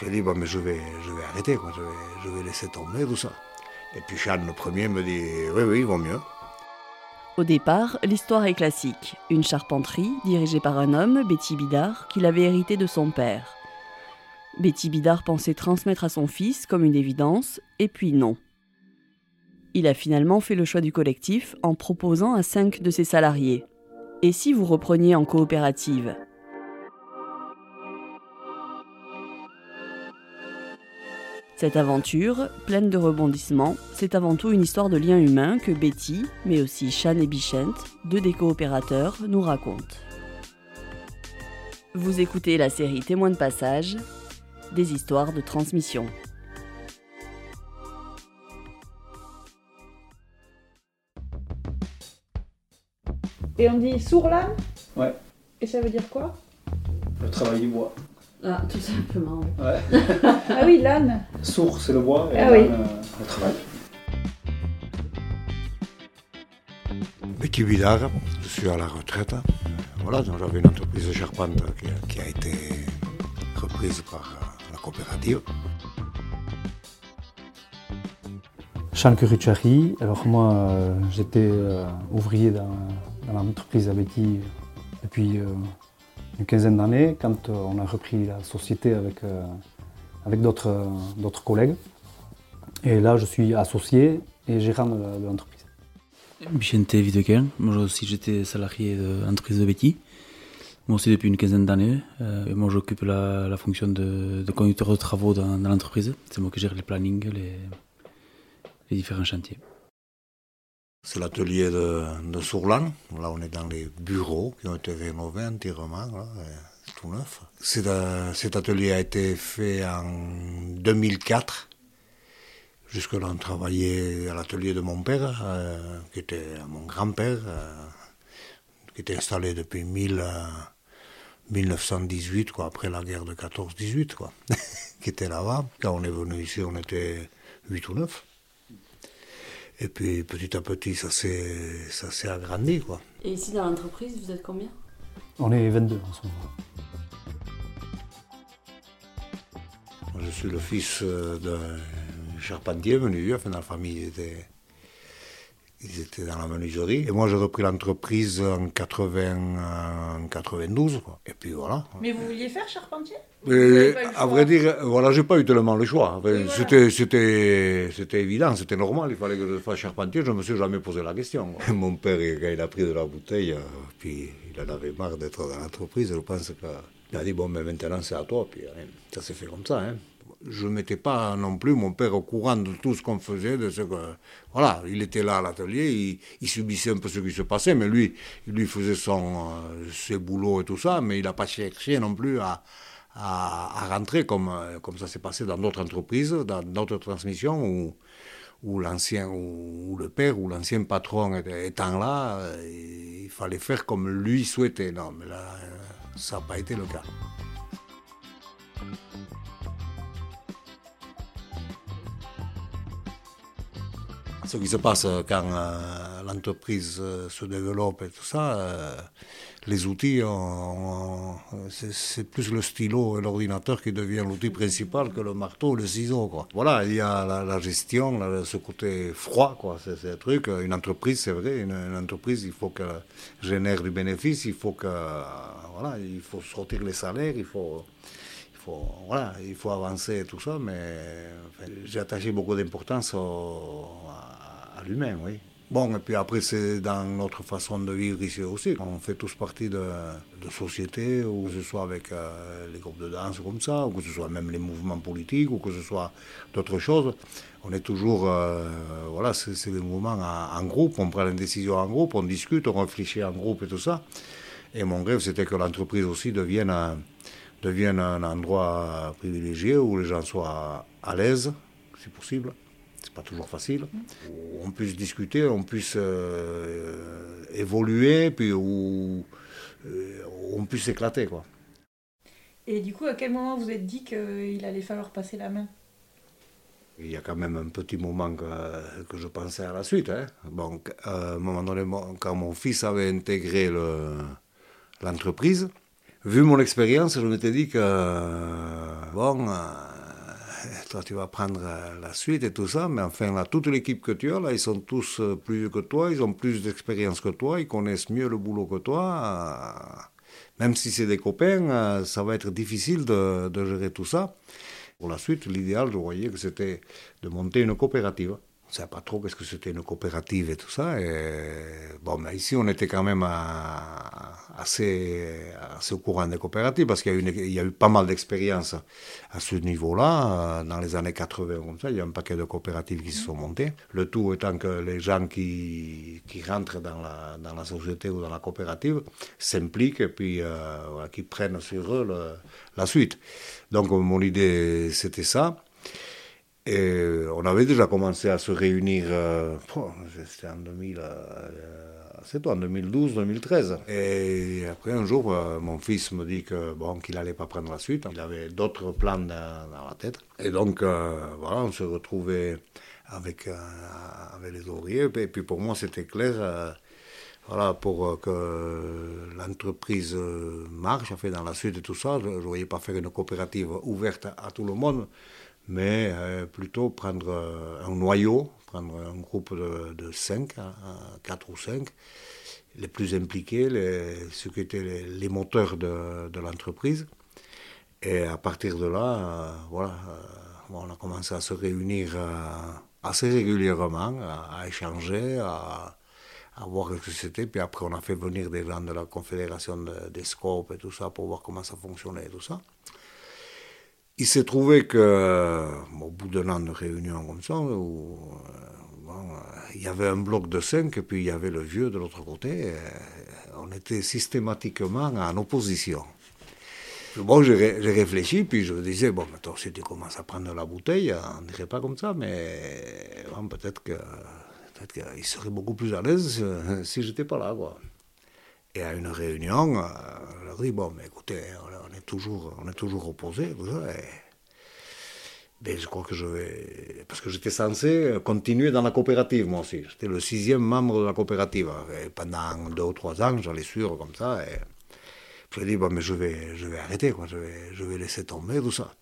Je vais, arrêter. Je, vais, laisser tomber tout ça. Et puis Charles, le premier, me dit, oui, oui, mieux. Au départ, l'histoire est classique. Une charpenterie dirigée par un homme, Betty Bidard, qu'il avait hérité de son père. Betty Bidard pensait transmettre à son fils comme une évidence, et puis non. Il a finalement fait le choix du collectif en proposant à cinq de ses salariés. Et si vous repreniez en coopérative? Cette aventure, pleine de rebondissements, c'est avant tout une histoire de lien humain que Betty, mais aussi Shan et Bichent, deux des coopérateurs, nous racontent. Vous écoutez la série Témoins de passage, des histoires de transmission. Et on dit sourlane Ouais. Et ça veut dire quoi? Le travail du bois. Ah, tout simplement. Ouais. Ah oui, l'âne. Sourd, c'est le bois, et Ah l'âne, oui. euh, le travail. Betty Bidard, je suis à la retraite. Voilà, donc j'avais une entreprise de charpente qui, qui a été reprise par euh, la coopérative. Charles Curucciari. Alors moi, euh, j'étais euh, ouvrier dans, dans l'entreprise Abeti depuis euh, une quinzaine d'années, quand euh, on a repris la société avec, euh, avec d'autres euh, d'autres collègues. Et là, je suis associé et gérant de, l'entreprise. Vicente Videquin, moi aussi j'étais salarié de l'entreprise de Betty, moi aussi depuis une quinzaine d'années. Moi j'occupe la, la fonction de, de conducteur de travaux dans, dans l'entreprise. C'est moi qui gère les plannings, les, les différents chantiers. C'est l'atelier de, de Sourlan. Là, on est dans les bureaux qui ont été rénovés entièrement, tout neuf. Euh, cet atelier a été fait en 2004. Jusque-là, on travaillait à l'atelier de mon père, euh, qui était mon grand-père, euh, qui était installé depuis 1000, euh, 1918, quoi, après la guerre de 14-18, quoi, qui était là-bas. Quand on est venu ici, on était 8 ou 9. Et puis petit à petit, ça s'est, ça s'est agrandi, quoi. Et ici dans l'entreprise, vous êtes combien? On est 22 en ce moment. Moi, Je suis le fils euh, d'un charpentier venu, enfin, dans la famille, ils étaient, ils étaient dans la menuiserie. Et moi, j'ai repris l'entreprise en 80, en 92, quoi. Et puis voilà. Mais vous vouliez faire charpentier Et, à vrai dire, voilà, j'ai pas eu tellement le choix. Enfin, Oui, voilà. C'était, c'était, c'était évident, c'était normal. Il fallait que je fasse charpentier. Je me suis jamais posé la question. quoi. Mon père, quand il a pris de la bouteille, euh, puis il en avait marre d'être dans l'entreprise. Je pense qu'il a dit bon, mais maintenant c'est à toi. Puis hein, ça s'est fait comme ça. Hein. Je ne mettais pas non plus mon père au courant de tout ce qu'on faisait, de ce que voilà, il était là à l'atelier, il, subissait un peu ce qui se passait, mais lui, il lui faisait son euh, ses boulots et tout ça, mais il n'a pas cherché non plus à à, rentrer comme, euh, comme ça s'est passé dans d'autres entreprises, dans d'autres transmissions où, où l'ancien, où, où le père ou l'ancien patron étant là, euh, il fallait faire comme lui souhaitait. Non, mais là, ça n'a pas été le cas. Ce qui se passe euh, quand euh, l'entreprise euh, se développe et tout ça, les outils, c'est plus le stylo et l'ordinateur qui devient l'outil principal que le marteau, le ciseau. Quoi. Voilà, il y a la, gestion, ce côté froid, quoi. C'est un truc. Une entreprise, c'est vrai, une, entreprise, il faut qu'elle génère du bénéfice, il faut que, il faut sortir les salaires, il faut, il faut, voilà, il faut avancer et tout ça, mais enfin, j'ai attaché beaucoup d'importance au- à, l'humain, oui. Bon, et puis après, c'est dans notre façon de vivre ici aussi. On fait tous partie de, de sociétés, ou que ce soit avec euh, les groupes de danse comme ça, ou que ce soit même les mouvements politiques, ou que ce soit d'autres choses. On est toujours, euh, voilà, c'est c'est des mouvements en, en groupe, on prend une décision en groupe, on discute, on réfléchit en groupe et tout ça. Et mon rêve, c'était que l'entreprise aussi devienne un, devienne un endroit privilégié où les gens soient à l'aise, si possible. C'est pas toujours facile. Où on puisse discuter, on puisse euh, évoluer, puis où, euh, on puisse s'éclater, quoi. Et du coup, à quel moment vous êtes dit qu'il allait falloir passer la main? Il y a quand même un petit moment que, que je pensais à la suite. Hein. Bon, à un moment donné, quand mon fils avait intégré le- l'entreprise, vu mon expérience, je m'étais dit que, bon, euh, toi tu vas prendre la suite et tout ça, mais enfin là, toute l'équipe que tu as, là, ils sont tous plus vieux que toi, ils ont plus d'expérience que toi, ils connaissent mieux le boulot que toi. Même si c'est des copains, ça va être difficile de, de gérer tout ça. Pour la suite, l'idéal, je voyais que c'était de monter une coopérative. On ne savait pas trop qu'est-ce que c'était une coopérative et tout ça. Et bon, mais ici, on était quand même assez, assez au courant des coopératives parce qu'il y, a eu y a eu pas mal d'expériences à ce niveau-là. Dans les années 80, comme ça, il y a un paquet de coopératives qui se sont montées. Le tout étant que les gens qui, qui rentrent dans la, dans la société ou dans la coopérative s'impliquent et puis euh, qui prennent sur eux la suite. Donc, mon idée, c'était ça. Et on avait déjà commencé à se réunir, euh, c'était en 2000, c'est en 2012-2013. Et après un jour, euh, mon fils me dit que bon qu'il n'allait pas prendre la suite. Il avait d'autres plans dans, la tête. Et donc euh, voilà, on se retrouvait avec avec les ouvriers. Et puis pour moi, c'était clair. voilà, pour que l'entreprise marche, fait dans la suite et tout ça, je ne voyais pas faire une coopérative ouverte à tout le monde mais euh, plutôt prendre euh, un noyau, prendre un groupe de, de cinq, hein, quatre ou cinq, les plus impliqués, les, ceux qui étaient les, moteurs de, de l'entreprise. Et à partir de là, euh, voilà, on a commencé à se réunir assez régulièrement, à, échanger, à, voir ce que c'était. Puis après, on a fait venir des gens de la Confédération des Scopes et tout ça pour voir comment ça fonctionnait tout ça. Il s'est trouvé que, au bout d'un an de réunion comme ça, où, euh, il y avait un bloc de cinq et puis il y avait le vieux de l'autre côté. on était systématiquement en opposition. Bon, j'ai réfléchi, puis je me disais, bon, attends, si tu commences à prendre la bouteille, on ne dirait pas comme ça, mais peut-être qu'il peut serait beaucoup plus à l'aise si, j'étais pas là, quoi. Et à une réunion, euh, je leur dis, bon, mais écoutez, on toujours, on est toujours opposés. Ben, je crois que je vais. Parce que j'étais censé continuer dans la coopérative, moi aussi. J'étais le sixième membre de la coopérative. Pendant deux ou trois ans, j'allais suivre comme ça. Et je dit, bon, mais je vais, je vais arrêter, quoi. Je vais, je vais laisser tomber tout ça.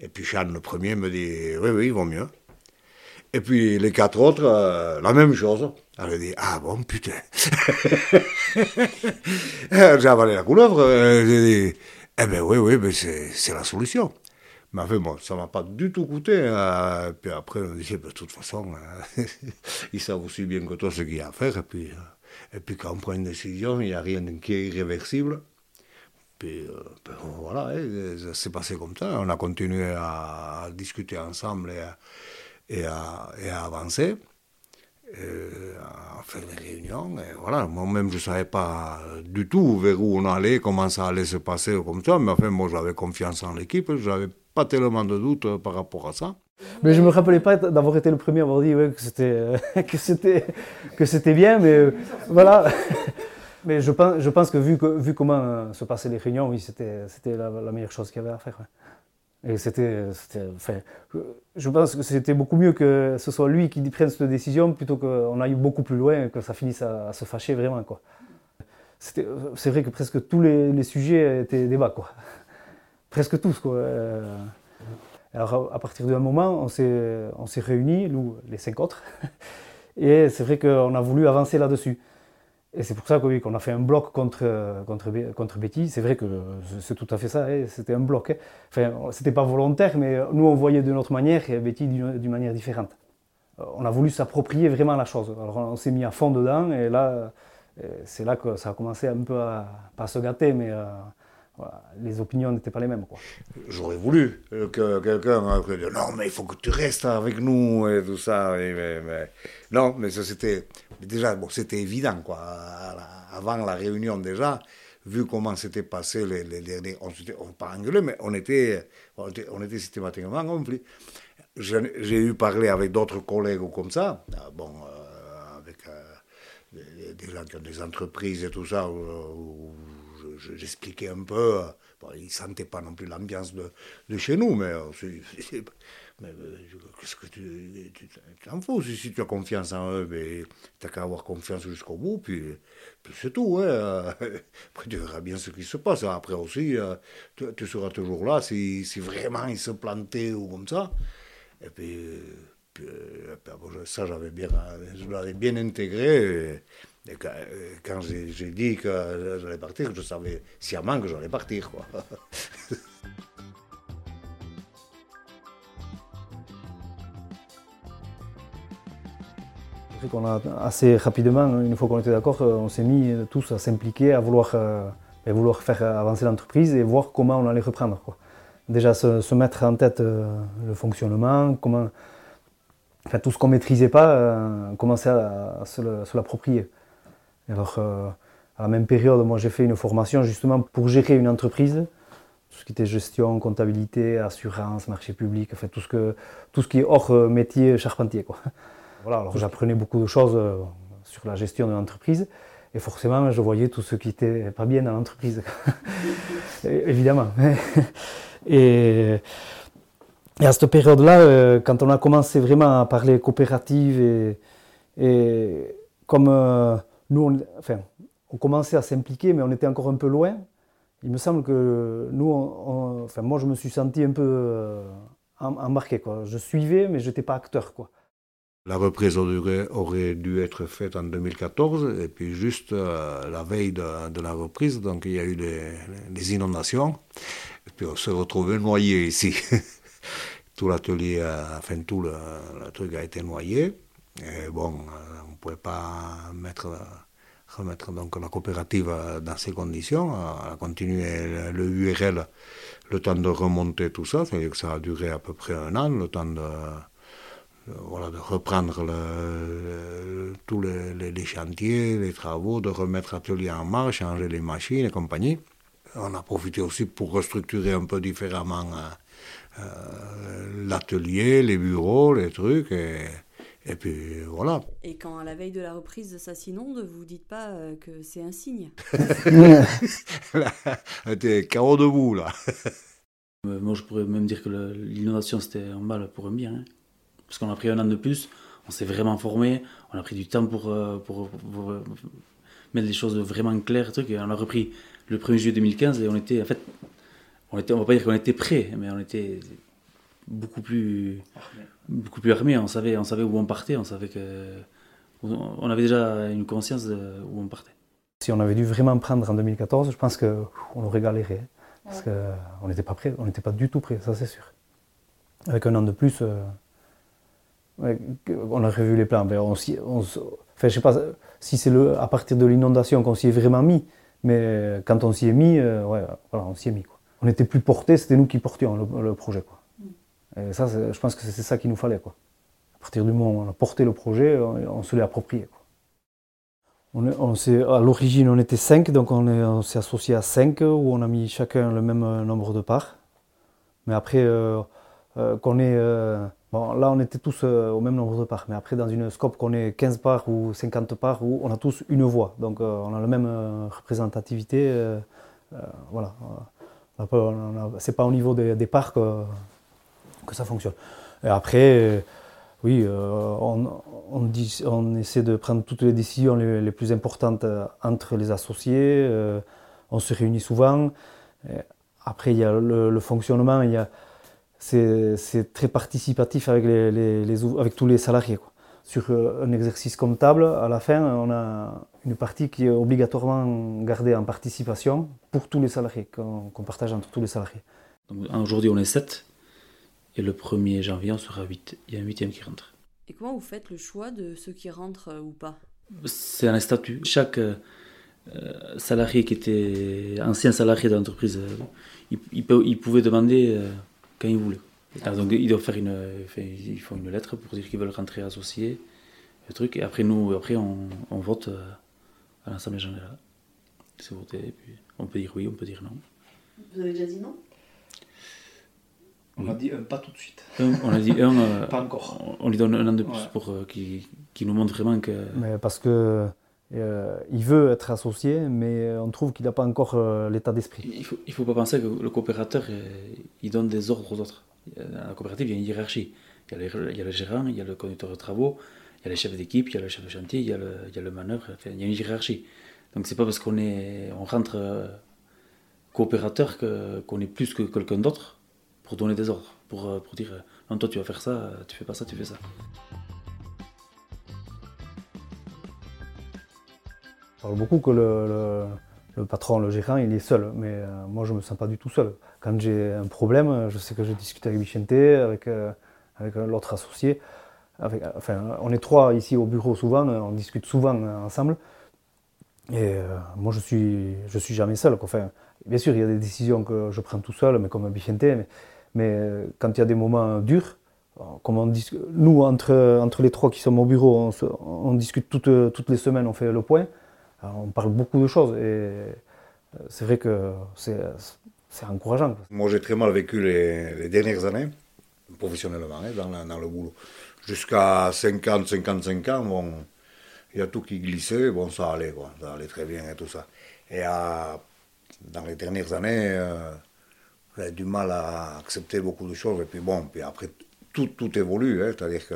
Et puis Chan, le premier, me dit, oui, oui, il vaut mieux. Et puis les quatre autres, euh, la même chose. Elle dit, ah bon, putain. J'ai avalé la couleuvre. Euh, eh bien oui, oui, mais c'est la solution. Mais enfin, bon, ça ne m'a pas du tout coûté. Hein. Puis après, on disait, de toute façon, hein, ils savent aussi bien que toi ce qu'il y a à faire. Et puis, euh, et puis quand on prend une décision, il n'y a rien qui est irréversible. Puis euh, ben, voilà, hein, ça s'est passé comme ça. On a continué à, discuter ensemble et à, et à avancer. Euh, à faire des réunions. Et voilà, moi-même, je ne savais pas du tout vers où on allait, comment ça allait se passer comme ça. Mais enfin, moi, j'avais confiance en l'équipe. Je n'avais pas tellement de doutes euh, par rapport à ça. Mais je ne me rappelais pas d'avoir été le premier à avoir dit ouais, que c'était que c'était que c'était bien, mais euh, voilà. mais je pense, je pense que vu, que, vu comment se passaient les réunions, oui, c'était c'était la, meilleure chose qu'il y avait à faire. Et c'était, enfin, je pense que c'était beaucoup mieux que ce soit lui qui prenne cette décision plutôt qu'on aille beaucoup plus loin et que ça finisse à, se fâcher vraiment. Quoi. C'est vrai que presque tous les, sujets étaient débat, quoi. Presque tous. Quoi. Euh, alors à partir d'un moment, on s'est réunis, nous, les cinq autres, et c'est vrai qu'on a voulu avancer là-dessus. Et c'est pour ça qu'on a fait un bloc contre, contre, contre Betty. C'est vrai que c'est tout à fait ça, hein. c'était un bloc. Hein. Enfin, c'était pas volontaire, mais nous on voyait de notre manière et Betty d'une manière différente. On a voulu s'approprier vraiment la chose. Alors on s'est mis à fond dedans et là, c'est là que ça a commencé un peu à, pas se gâter, mais euh, les opinions n'étaient pas les mêmes. J'aurais voulu que quelqu'un dise non, mais il faut que tu restes avec nous et tout ça. Mais, Non, mais ça c'était déjà bon, c'était évident quoi. Avant la réunion déjà, vu comment s'était passé les, derniers, on s'était pas engueulé, mais on était, on était, systématiquement en conflit. J'ai eu parlé avec d'autres collègues ou comme ça, ah, bon, euh, avec euh, des, gens qui ont des entreprises et tout ça j'expliquais un peu. Bon, ils ne sentaient pas non plus l'ambiance de, de, chez nous, mais, mais qu'est-ce que tu t'en fous si, tu as confiance en eux, mais tu n'as qu'à avoir confiance jusqu'au bout, puis, puis c'est tout. Hein. Après, tu verras bien ce qui se passe. Après aussi, tu, seras toujours là si, si vraiment ils se plantaient ou comme ça. Et puis. Euh, ça, j'avais bien, je l'avais bien intégré. Quand j'ai dit que j'allais partir, je savais sciemment que j'allais partir. Quoi. qu'on a assez rapidement, une fois qu'on était d'accord, on s'est mis tous à s'impliquer, à vouloir, euh, vouloir faire avancer l'entreprise et voir comment on allait reprendre. Déjà se, mettre en tête euh, le fonctionnement, tout ce qu'on ne maîtrisait pas, euh, commencer à, se l'approprier. Alors, euh, à la même période, moi j'ai fait une formation justement pour gérer une entreprise, tout ce qui était gestion, comptabilité, assurance, marché public, enfin, tout, ce que, tout ce qui est hors euh, métier charpentier. Quoi. Voilà, alors j'apprenais beaucoup de choses sur la gestion de l'entreprise. Et forcément, je voyais tout ce qui n'était pas bien dans l'entreprise. Évidemment. Et à cette période-là, euh, quand on a commencé vraiment à parler coopérative et, comme euh, nous, on, enfin, on commençait à s'impliquer, mais on était encore un peu loin, il me semble que nous, enfin, moi, je me suis senti un peu euh, embarqué. Quoi. Je suivais, mais je n'étais pas acteur. Quoi. La reprise aurait, dû être faite en 2014, et puis juste la veille de, la reprise, donc il y a eu des, inondations, et puis on se retrouvait noyé ici. tout l'atelier, enfin tout le, truc a été noyé. Et bon, euh, on ne pouvait pas mettre, remettre donc la coopérative dans ces conditions. Elle a continué le URL le temps de remonter tout ça, que ça a duré à peu près un an, le temps de, voilà, de reprendre tous les, chantiers, les travaux, de remettre l'atelier en marche, changer les machines et compagnie. On a profité aussi pour restructurer un peu différemment euh, euh, l'atelier, les bureaux, les trucs, et, puis voilà. Et quand à la veille de la reprise ça s'inonde, vous dites pas euh, que c'est un signe T'es carreau debout là. Euh, moi je pourrais même dire que l'inondation c'était un mal pour un bien. Hein. Parce qu'on a pris un an de plus, on s'est vraiment formé, on a pris du temps pour, pour, mettre les choses vraiment claires. Truc, et on a repris le 1er juillet 2015 et on était en fait on était, on va pas dire qu'on était prêts, mais on était beaucoup plus. Beaucoup plus armés. On savait, on savait où on partait, on savait que, on avait déjà une conscience de où on partait. Si on avait dû vraiment prendre en 2014, je pense qu'on aurait galéré. Parce qu'on n'était pas prêt, on n'était pas du tout prêt, ça c'est sûr. Avec un an de plus, euh, on aurait vu les plans. Ben, on, on, enfin, je sais pas si c'est à partir de l'inondation qu'on s'y est vraiment mis, mais quand on s'y est mis, euh, ouais, voilà, on s'y est mis. Quoi on était plus portés, c'était nous qui portions le, projet. Quoi. Et ça, je pense que c'est ça qu'il nous fallait. Quoi. À partir du moment où on a porté le projet, on, se l'est approprié. Quoi. On, on à l'origine, on était cinq, donc on s'est associé à cinq, où on a mis chacun le même euh, nombre de parts. Mais après, euh, euh, qu'on est. bon, là, on était tous au même nombre de parts. Mais après, dans une scope qu'on est 15 parts ou 50 parts, où on a tous une voix. Donc, on a la même représentativité. voilà. C'est pas au niveau des, des parcs que ça fonctionne. Et après, oui, euh, on, on, essaie de prendre toutes les décisions les, plus importantes euh, entre les associés. Euh, on se réunit souvent. après, il y a le, fonctionnement. Il c'est, très participatif avec, les, avec tous les salariés. Sur euh, un exercice comptable, à la fin, on a une partie qui est obligatoirement gardée en participation pour tous les salariés, qu'on partage entre tous les salariés. Aujourd'hui, on est 7 et le 1er janvier, on sera 8. Il y a un huitième qui rentre. Et comment vous faites le choix de ceux qui rentrent euh, ou pas? C'est un statut. Chaque euh, salarié qui était ancien salarié de l'entreprise, il, il, pouvait demander quand il voulait. Ah, donc ils doivent faire une, ils font une lettre pour dire qu'ils veulent rentrer associés, le truc, et après nous, après on, on vote euh, à l'Assemblée générale. C'est voté, et puis on peut dire oui, on peut dire non. Vous avez déjà dit non? On a dit un pas tout de suite. on a dit un. Euh, pas encore. On, lui donne un an de plus pour euh, qu'il nous montre vraiment que. Mais parce que il veut être associé, mais on trouve qu'il n'a pas encore l'état d'esprit. Il ne faut, il faut pas penser que le coopérateur, il donne des ordres aux autres. Dans la coopérative, il y a une hiérarchie. Il y a, il y a le gérant, il y a le conducteur de travaux, il y a les chefs d'équipe, il y a le chef de chantier, il y a le, il y a le manœuvre, enfin, il y a une hiérarchie. Donc c'est pas parce qu'on est, on rentre euh, coopérateur qu'on est plus que quelqu'un d'autre pour donner des ordres, pour, euh, pour dire non toi tu vas faire ça, tu fais pas ça, tu fais ça. On parle beaucoup que le, le, patron, le gérant, il est seul, mais euh, moi je me sens pas du tout seul. Quand j'ai un problème, je sais que je discute avec Vicente, avec, avec l'autre associé enfin, on est trois ici au bureau souvent, on discute souvent ensemble. Et euh, moi, je suis, je suis jamais seul. Enfin, bien sûr, il y a des décisions que je prends tout seul, mais comme Vicente. Mais, mais euh, quand il y a des moments durs, euh, comme on nous, entre, entre les trois qui sommes au bureau, on, discute toutes, toutes les semaines, on fait le point. on parle beaucoup de choses. Et c'est vrai que c'est encourageant. Moi, j'ai très mal vécu les, dernières années, professionnellement, hein, dans, dans le boulot jusqu'à 50, 55 ans, bon, il y a tout qui glissait, bon, ça allait, quoi, ça allait très bien et tout ça. Et dans les dernières années, euh, j'avais du mal à accepter beaucoup de choses, et puis bon, puis après, tout, tout évolue, hein, c'est-à-dire que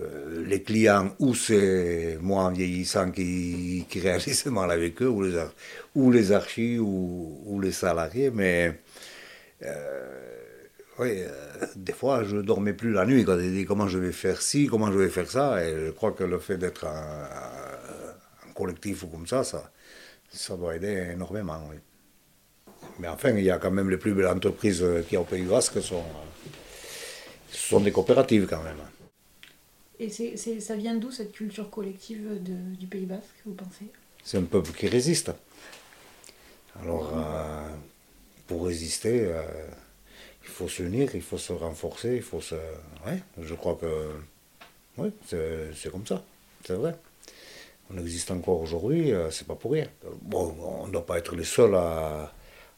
euh, les clients, ou c'est moi en vieillissant qui, qui réalise mal avec eux, ou les, ou archis, ou, les salariés, mais euh, oui, euh, des fois, je dormais plus la nuit quand j'ai dit comment je vais faire ci, comment je vais faire ça. Et je crois que le fait d'être un, collectif ou comme ça, ça, ça doit aider énormément. Oui. Mais enfin, il y a quand même les plus belles entreprises qui au Pays Basque sont, sont des coopératives quand même. Et ça vient d'où cette culture collective du Pays Basque, vous pensez? C'est un peuple qui résiste. Alors, euh, pour résister, euh, il faut s'unir, il faut se renforcer, il faut se. Ouais, je crois que. Oui, c'est comme ça, c'est vrai. On existe encore aujourd'hui, euh, c'est pas pour rien. Bon, on ne doit pas être les seuls à,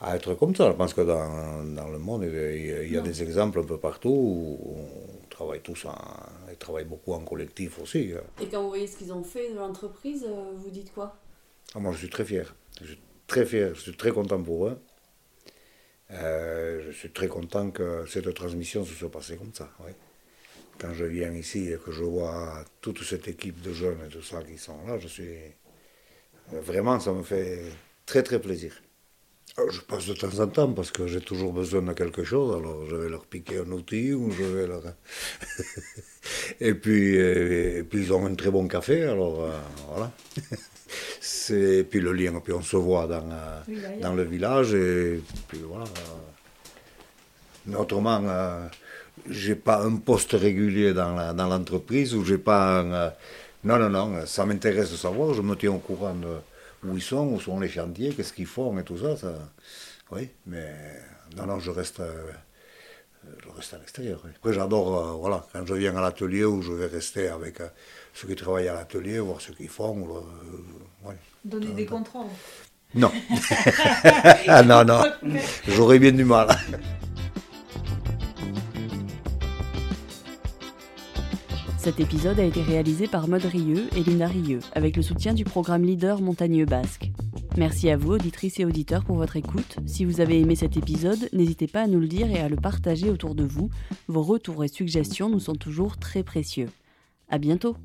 à, être comme ça. Je pense que dans, dans le monde, il y a, des exemples un peu partout où on travaille tous, en, ils travaillent beaucoup en collectif aussi. Hein. Et quand vous voyez ce qu'ils ont fait de l'entreprise, euh, vous dites quoi? Ah, Moi, je suis très fier. Je suis très fier, je suis très content pour eux. Euh, je suis très content que cette transmission se soit passée comme ça. Quand je viens ici et que je vois toute cette équipe de jeunes et tout ça qui sont là, je suis. Vraiment, ça me fait très très plaisir. Je passe de temps en temps parce que j'ai toujours besoin de quelque chose, alors je vais leur piquer un outil ou je vais leur. et, puis, et, puis ils ont un très bon café, alors euh, voilà. C'est puis le lien, puis on se voit dans, euh, dans le village et puis voilà. Mais autrement, euh, j'ai pas un poste régulier dans, dans l'entreprise ou j'ai pas un, euh, non non non, ça m'intéresse de savoir. Je me tiens au courant de où ils sont, où sont les chantiers, qu'est-ce qu'ils font et tout ça, ça. Oui, mais non non, je reste. je reste à l'extérieur. Après, j'adore, voilà, quand je viens à l'atelier où je vais rester avec ceux qui travaillent à l'atelier, voir ce qu'ils font. Donner des contrôles Non. ah non, non. J'aurais bien du mal. Cet épisode a été réalisé par Maud Rieux et Lina Rieux, avec le soutien du programme Leader Montagneux Basque. Merci à vous, auditrices et auditeurs, pour votre écoute. Si vous avez aimé cet épisode, n'hésitez pas à nous le dire et à le partager autour de vous. Vos retours et suggestions nous sont toujours très précieux. À bientôt!